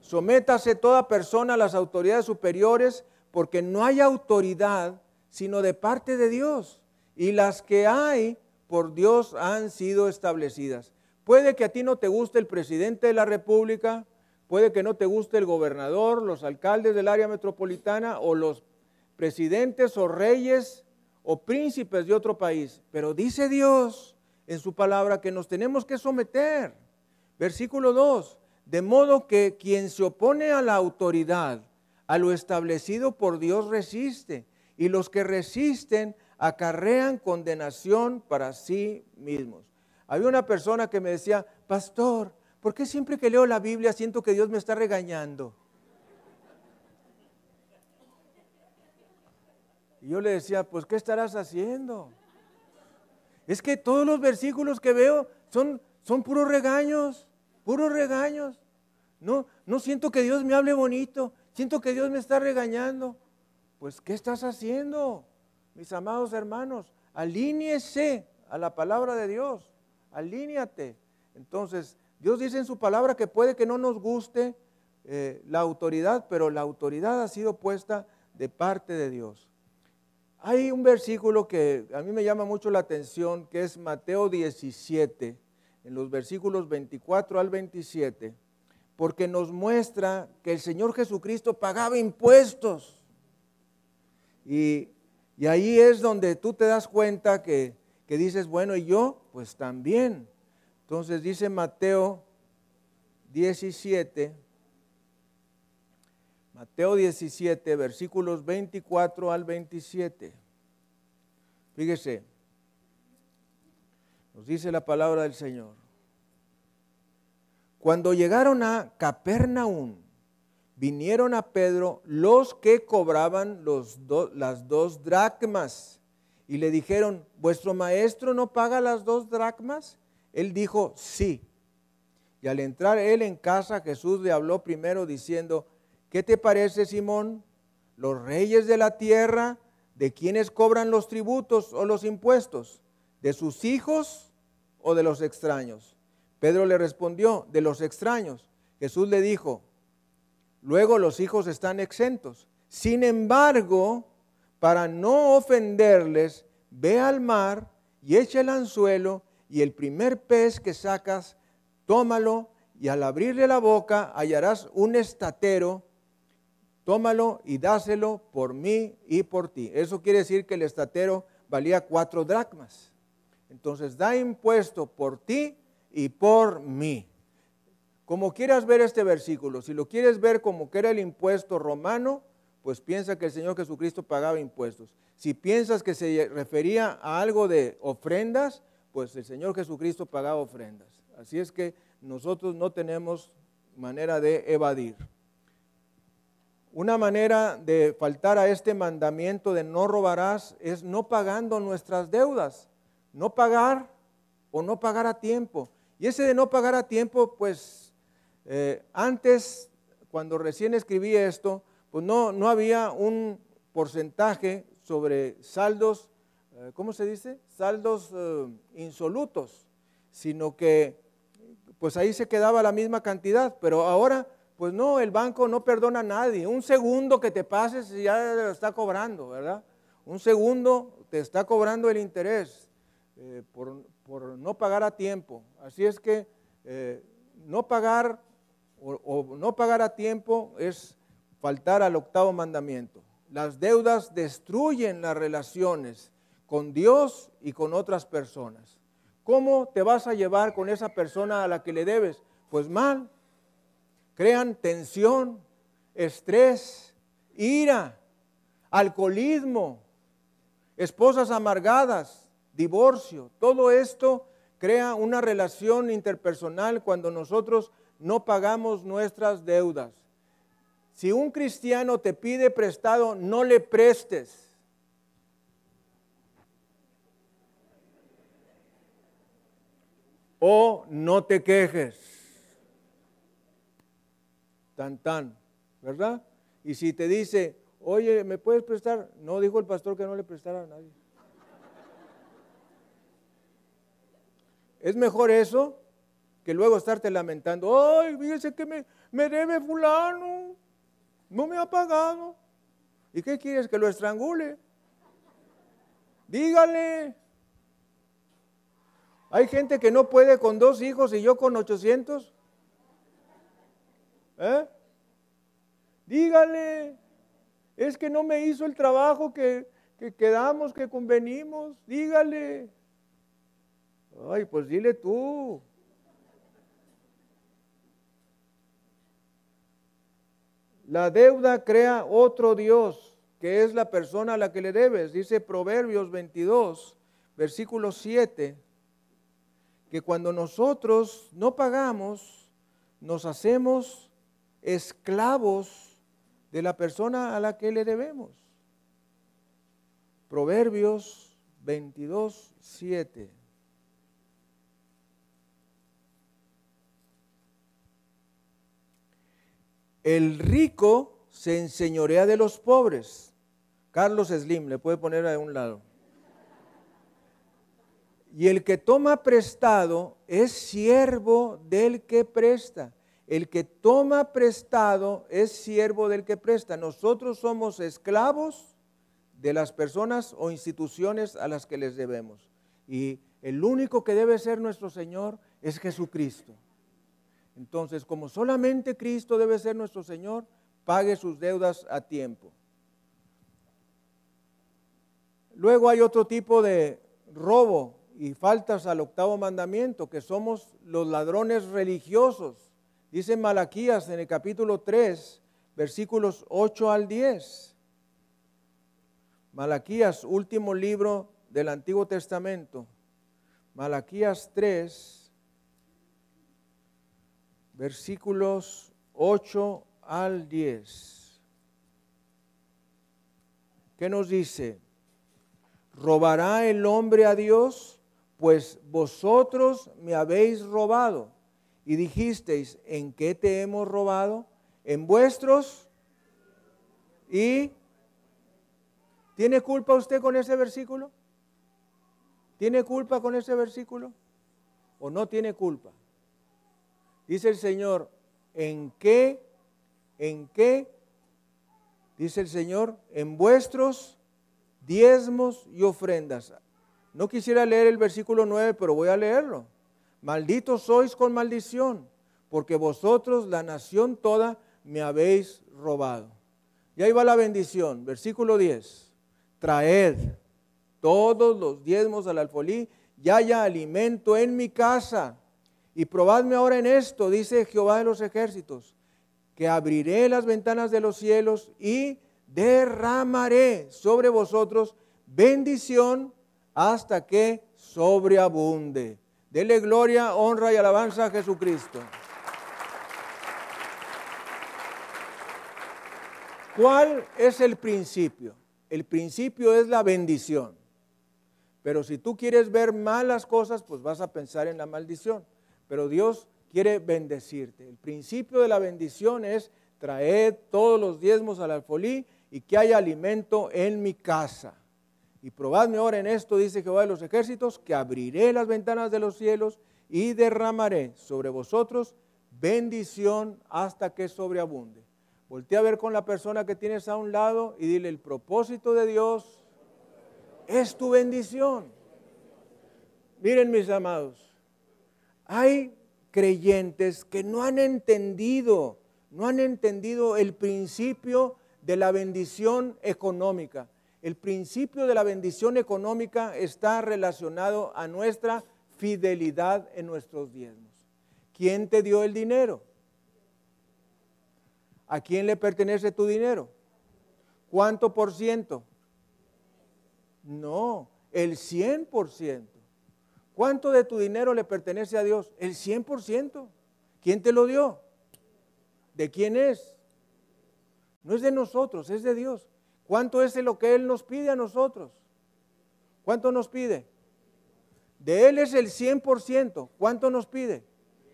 Sométase toda persona a las autoridades superiores, porque no hay autoridad sino de parte de Dios. Y las que hay por Dios han sido establecidas. puede que a ti no te guste el presidente de la República, puede que no te guste el gobernador, los alcaldes del área metropolitana o los presidentes o reyes o príncipes de otro país, pero dice Dios en su palabra que nos tenemos que someter. Versículo 2, de modo que quien se opone a la autoridad, a lo establecido por Dios resiste, y los que resisten acarrean condenación para sí mismos. Había una persona que me decía, pastor, ¿por qué siempre que leo la Biblia siento que Dios me está regañando? Y yo le decía, pues ¿qué estarás haciendo? Es que todos los versículos que veo son, son puros regaños, puros regaños. No, no siento que Dios me hable bonito, siento que Dios me está regañando. Pues ¿qué estás haciendo? Mis amados hermanos, alíñese a la palabra de Dios, alíñate. Entonces, Dios dice en su palabra que puede que no nos guste eh, la autoridad, pero la autoridad ha sido puesta de parte de Dios. Hay un versículo que a mí me llama mucho la atención, que es Mateo 17, en los versículos 24 al 27, porque nos muestra que el Señor Jesucristo pagaba impuestos. Y y ahí es donde tú te das cuenta que, dices, bueno, y yo, pues también. Entonces dice Mateo 17, Mateo 17, versículos 24 al 27. Fíjese, nos dice la palabra del Señor. Cuando llegaron a Capernaum, vinieron a Pedro los que cobraban los las dos dracmas y le dijeron, ¿vuestro maestro no paga las dos dracmas? Él dijo, sí. Y al entrar él en casa, Jesús le habló primero diciendo, ¿qué te parece, Simón? Los reyes de la tierra, ¿de quienes cobran los tributos o los impuestos? ¿De sus hijos o de los extraños? Pedro le respondió, de los extraños. Jesús le dijo, Luego los hijos están exentos. Sin embargo, para no ofenderles, ve al mar y echa el anzuelo y el primer pez que sacas, tómalo y al abrirle la boca hallarás un estatero, tómalo y dáselo por mí y por ti. Eso quiere decir que el estatero valía cuatro dracmas. Entonces da impuesto por ti y por mí. Como quieras ver este versículo, si lo quieres ver como que era el impuesto romano, pues piensa que el Señor Jesucristo pagaba impuestos. Si piensas que se refería a algo de ofrendas, pues el Señor Jesucristo pagaba ofrendas. Así es que nosotros no tenemos manera de evadir. Una manera de faltar a este mandamiento de no robarás es no pagando nuestras deudas, no pagar o no pagar a tiempo. Y ese de no pagar a tiempo, pues eh, antes, cuando recién escribí esto, pues no, no había un porcentaje sobre saldos, eh, ¿cómo se dice? Saldos eh, insolutos, sino que pues ahí se quedaba la misma cantidad, pero ahora pues no, el banco no perdona a nadie. Un segundo que te pases ya lo está cobrando, ¿verdad? Un segundo te está cobrando el interés por, no pagar a tiempo. Así es que no pagar o, no pagar a tiempo es faltar al octavo mandamiento. Las deudas destruyen las relaciones con Dios y con otras personas. ¿Cómo te vas a llevar con esa persona a la que le debes? Pues mal. Crean tensión, estrés, ira, alcoholismo, esposas amargadas, divorcio. Todo esto crea una relación interpersonal cuando nosotros no pagamos nuestras deudas. Si un cristiano te pide prestado, no le prestes. O no te quejes. Tan tan, ¿verdad? Y si te dice, oye, ¿me puedes prestar? No dijo el pastor que no le prestara a nadie. ¿Es mejor eso que luego estarte lamentando, ay, fíjese que me, me debe fulano, no me ha pagado. ¿Y qué quieres? Que lo estrangule. Dígale. Hay gente que no puede con dos hijos y yo con 800. ¿Eh? Dígale, es que no me hizo el trabajo que, que quedamos, que convenimos. Dígale. Ay, pues dile tú. La deuda crea otro Dios, que es la persona a la que le debes. Dice Proverbios 22, versículo 7, que cuando nosotros no pagamos, nos hacemos esclavos de la persona a la que le debemos. Proverbios 22, 7. El rico se enseñorea de los pobres. Carlos Slim, le puede poner a un lado. Y el que toma prestado es siervo del que presta. El que toma prestado es siervo del que presta. Nosotros somos esclavos de las personas o instituciones a las que les debemos. Y el único que debe ser nuestro Señor es Jesucristo. Entonces, como solamente Cristo debe ser nuestro Señor, pague sus deudas a tiempo. Luego hay otro tipo de robo y faltas al octavo mandamiento, que somos los ladrones religiosos. Dice Malaquías en el capítulo 3, versículos 8 al 10. Malaquías, último libro del Antiguo Testamento. Malaquías 3, versículos 8 al 10. ¿Qué nos dice? ¿Robará el hombre a Dios? Pues vosotros me habéis robado. Y dijisteis, ¿en qué te hemos robado? En vuestros. ¿Y tiene culpa usted con ese versículo? ¿Tiene culpa con ese versículo? ¿O no tiene culpa? Dice el Señor, ¿en qué? ¿En qué? Dice el Señor, en vuestros diezmos y ofrendas. No quisiera leer el versículo 9, pero voy a leerlo. Malditos sois con maldición, porque vosotros, la nación toda, me habéis robado. Y ahí va la bendición, versículo 10. Traed todos los diezmos al alfolí y haya alimento en mi casa y probadme ahora en esto, dice Jehová de los ejércitos, que abriré las ventanas de los cielos y derramaré sobre vosotros bendición hasta que sobreabunde. Dele gloria, honra y alabanza a Jesucristo. ¿Cuál es el principio? El principio es la bendición. Pero si tú quieres ver malas cosas, pues vas a pensar en la maldición pero Dios quiere bendecirte. El principio de la bendición es traer todos los diezmos al alfolí y que haya alimento en mi casa. Y probadme ahora en esto, dice Jehová de los ejércitos, que abriré las ventanas de los cielos y derramaré sobre vosotros bendición hasta que sobreabunde. Voltea a ver con la persona que tienes a un lado y dile, el propósito de Dios es tu bendición. Miren mis amados, hay creyentes que no han entendido, no han entendido el principio de la bendición económica. El principio de la bendición económica está relacionado a nuestra fidelidad en nuestros diezmos. ¿Quién te dio el dinero? ¿A quién le pertenece tu dinero? ¿Cuánto por ciento? No, el 100 por ciento. ¿Cuánto de tu dinero le pertenece a Dios? El 100%. ¿Quién te lo dio? ¿De quién es? No es de nosotros, es de Dios. ¿Cuánto es lo que Él nos pide a nosotros? ¿Cuánto nos pide? De Él es el 100%. ¿Cuánto nos pide?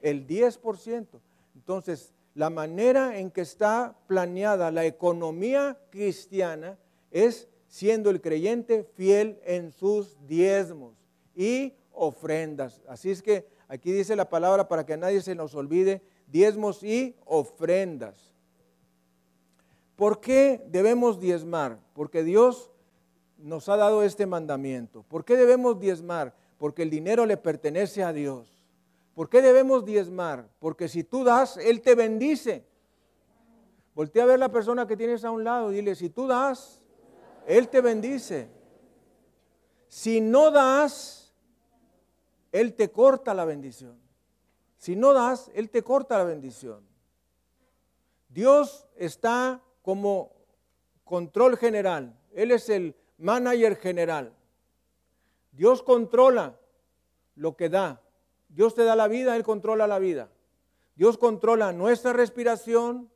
El 10%. Entonces, la manera en que está planeada la economía cristiana es siendo el creyente fiel en sus diezmos y ofrendas. Así es que aquí dice la palabra para que nadie se nos olvide, diezmos y ofrendas. ¿Por qué debemos diezmar? Porque Dios nos ha dado este mandamiento. ¿Por qué debemos diezmar? Porque el dinero le pertenece a Dios. ¿Por qué debemos diezmar? Porque si tú das, Él te bendice. Voltea a ver la persona que tienes a un lado y dile, si tú das, Él te bendice. Si no das, Él te corta la bendición. Si no das, Él te corta la bendición. Dios está como control general. Él es el manager general. Dios controla lo que da. Dios te da la vida, Él controla la vida. Dios controla nuestra respiración,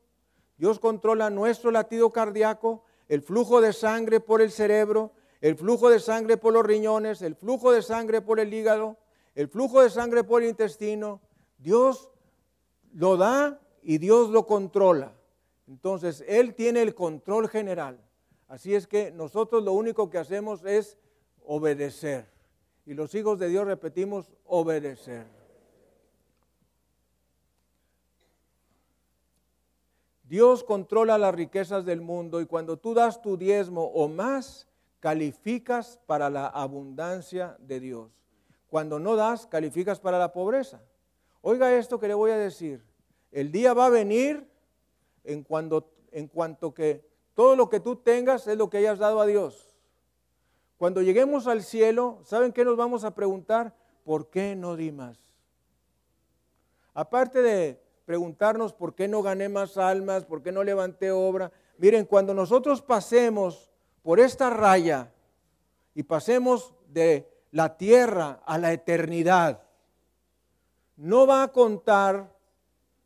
Dios controla nuestro latido cardíaco, el flujo de sangre por el cerebro, el flujo de sangre por los riñones, el flujo de sangre por el hígado, el flujo de sangre por el intestino. Dios lo da y Dios lo controla. Entonces, Él tiene el control general. Así es que nosotros lo único que hacemos es obedecer. Y los hijos de Dios repetimos, obedecer. Dios controla las riquezas del mundo y cuando tú das tu diezmo o más, calificas para la abundancia de Dios. Cuando no das, calificas para la pobreza. Oiga esto que le voy a decir. El día va a venir en, cuando, en cuanto que todo lo que tú tengas es lo que hayas dado a Dios. Cuando lleguemos al cielo, ¿saben qué nos vamos a preguntar? ¿Por qué no di más? Aparte de preguntarnos por qué no gané más almas, por qué no levanté obra. Miren, cuando nosotros pasemos por esta raya y pasemos de la tierra a la eternidad, no va a contar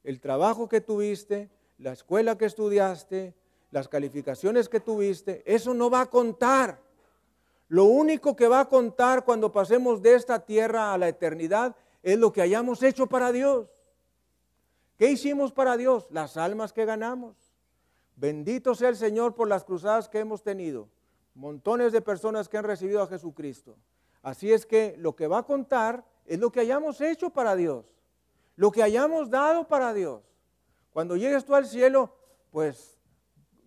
el trabajo que tuviste, la escuela que estudiaste, las calificaciones que tuviste, eso no va a contar. Lo único que va a contar cuando pasemos de esta tierra a la eternidad es lo que hayamos hecho para Dios. ¿Qué hicimos para Dios? Las almas que ganamos. Bendito sea el Señor por las cruzadas que hemos tenido. Montones de personas que han recibido a Jesucristo. Así es que lo que va a contar es lo que hayamos hecho para Dios. Lo que hayamos dado para Dios. Cuando llegues tú al cielo, pues,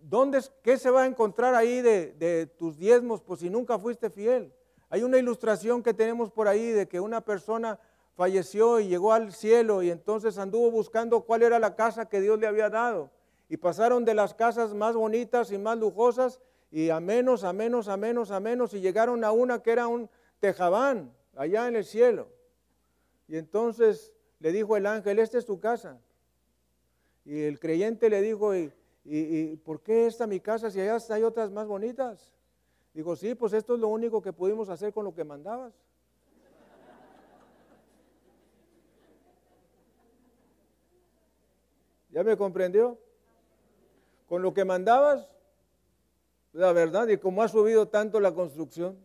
¿dónde, ¿qué se va a encontrar ahí de, de tus diezmos? Pues si nunca fuiste fiel. Hay una ilustración que tenemos por ahí de que una persona falleció y llegó al cielo y entonces anduvo buscando cuál era la casa que Dios le había dado. Y pasaron de las casas más bonitas y más lujosas y a menos, a menos, a menos, a menos y llegaron a una que era un tejabán allá en el cielo. Y entonces le dijo el ángel, esta es tu casa. Y el creyente le dijo, ¿y, y, por qué esta mi casa si allá hay otras más bonitas? Dijo, sí, pues esto es lo único que pudimos hacer con lo que mandabas. ¿Ya me comprendió? Con lo que mandabas, la verdad, y como ha subido tanto la construcción.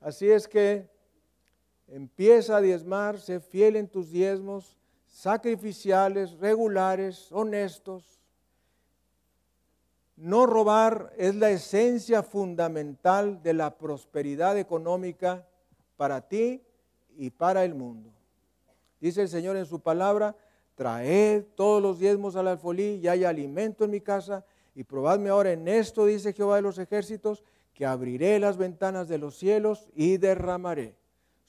Así es que empieza a diezmar, sé fiel en tus diezmos, sacrificiales, regulares, honestos. No robar es la esencia fundamental de la prosperidad económica para ti y para el mundo. Dice el Señor en su palabra, traed todos los diezmos al alfolí y hay alimento en mi casa y probadme ahora en esto, dice Jehová de los ejércitos, que abriré las ventanas de los cielos y derramaré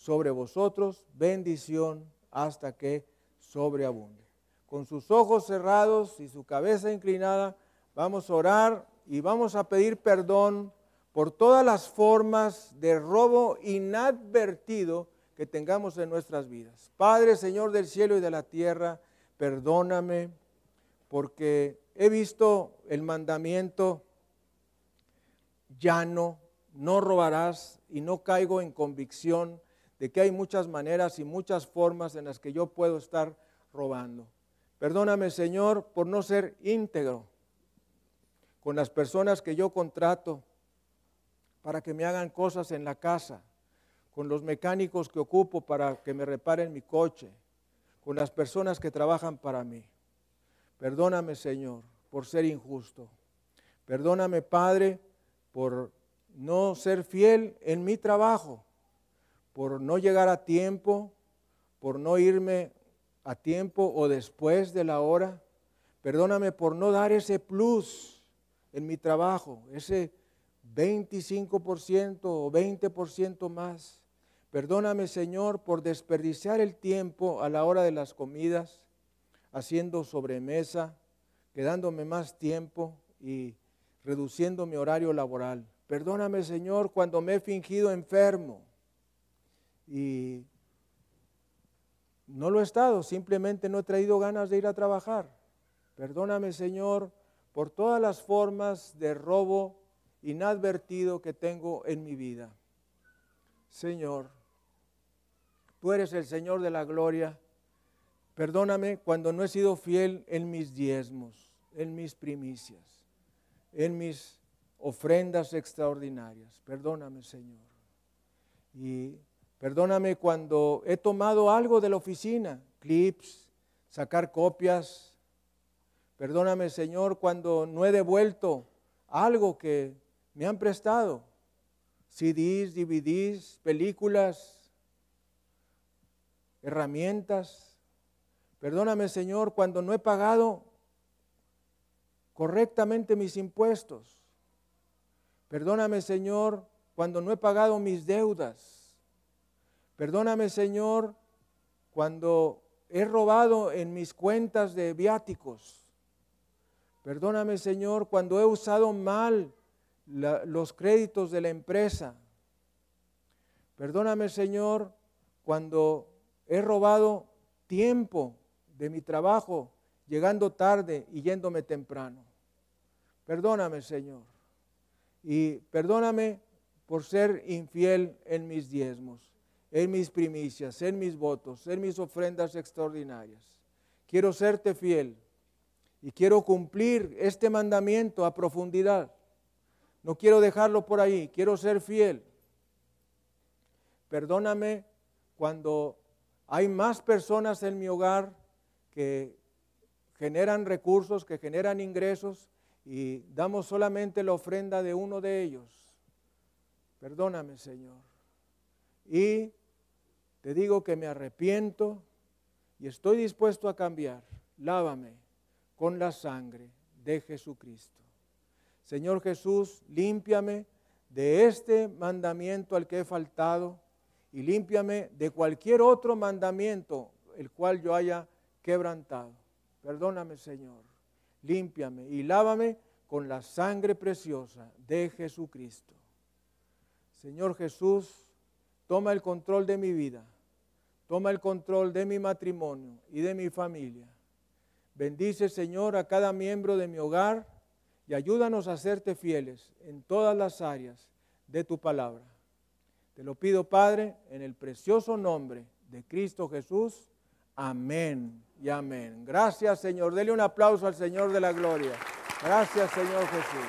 sobre vosotros bendición hasta que sobreabunde. Con sus ojos cerrados y su cabeza inclinada, vamos a orar y vamos a pedir perdón por todas las formas de robo inadvertido que tengamos en nuestras vidas. Padre, Señor del cielo y de la tierra, perdóname porque he visto el mandamiento llano, no robarás y no caigo en convicción de que hay muchas maneras y muchas formas en las que yo puedo estar robando. Perdóname, Señor, por no ser íntegro con las personas que yo contrato, para que me hagan cosas en la casa, con los mecánicos que ocupo para que me reparen mi coche, con las personas que trabajan para mí. Perdóname, Señor, por ser injusto. Perdóname, Padre, por no ser fiel en mi trabajo, por no llegar a tiempo, por no irme a tiempo o después de la hora. Perdóname por no dar ese plus en mi trabajo, ese 25% o 20% más. Perdóname, Señor, por desperdiciar el tiempo a la hora de las comidas, haciendo sobremesa, quedándome más tiempo y reduciendo mi horario laboral. Perdóname, Señor, cuando me he fingido enfermo y no lo he estado, simplemente no he traído ganas de ir a trabajar. Perdóname, Señor, por todas las formas de robo inadvertido que tengo en mi vida. Señor, tú eres el Señor de la gloria. Perdóname cuando no he sido fiel en mis diezmos, en mis primicias, en mis ofrendas extraordinarias. Perdóname, Señor. Y perdóname cuando he tomado algo de la oficina, clips, sacar copias. Perdóname, Señor, cuando no he devuelto algo que me han prestado. CDs, DVDs, películas, herramientas. Perdóname, Señor, cuando no he pagado correctamente mis impuestos. Perdóname, Señor, cuando no he pagado mis deudas. Perdóname, Señor, cuando he robado en mis cuentas de viáticos. Perdóname, Señor, cuando he usado mal los créditos de la empresa. Perdóname, Señor, cuando he robado tiempo de mi trabajo, llegando tarde y yéndome temprano. Perdóname, Señor. Y perdóname por ser infiel en mis diezmos, en mis primicias, en mis votos, en mis ofrendas extraordinarias. Quiero serte fiel y quiero cumplir este mandamiento a profundidad. No quiero dejarlo por ahí, quiero ser fiel. Perdóname cuando hay más personas en mi hogar que generan recursos, que generan ingresos y damos solamente la ofrenda de uno de ellos. Perdóname, Señor. Y te digo que me arrepiento y estoy dispuesto a cambiar. Lávame con la sangre de Jesucristo. Señor Jesús, límpiame de este mandamiento al que he faltado y límpiame de cualquier otro mandamiento el cual yo haya quebrantado. Perdóname, Señor. Límpiame y lávame con la sangre preciosa de Jesucristo. Señor Jesús, toma el control de mi vida, toma el control de mi matrimonio y de mi familia. Bendice, Señor, a cada miembro de mi hogar y ayúdanos a serte fieles en todas las áreas de tu palabra. Te lo pido, Padre, en el precioso nombre de Cristo Jesús. Amén y amén. Gracias, Señor. Dele un aplauso al Señor de la gloria. Gracias, Señor Jesús.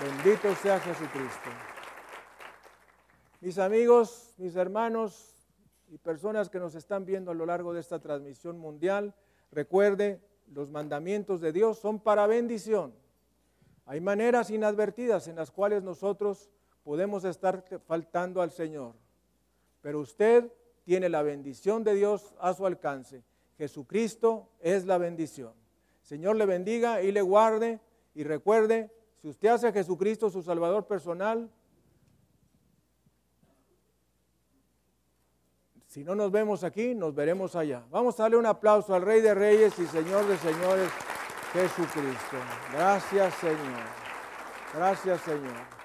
Bendito sea Jesucristo. Mis amigos, mis hermanos y personas que nos están viendo a lo largo de esta transmisión mundial, recuerde los mandamientos de Dios son para bendición. Hay maneras inadvertidas en las cuales nosotros podemos estar faltando al Señor. Pero usted tiene la bendición de Dios a su alcance. Jesucristo es la bendición. Señor le bendiga y le guarde y recuerde, si usted hace a Jesucristo su Salvador personal, Si no nos vemos aquí, nos veremos allá. Vamos a darle un aplauso al Rey de Reyes y Señor de Señores, Jesucristo. Gracias Señor. Gracias Señor.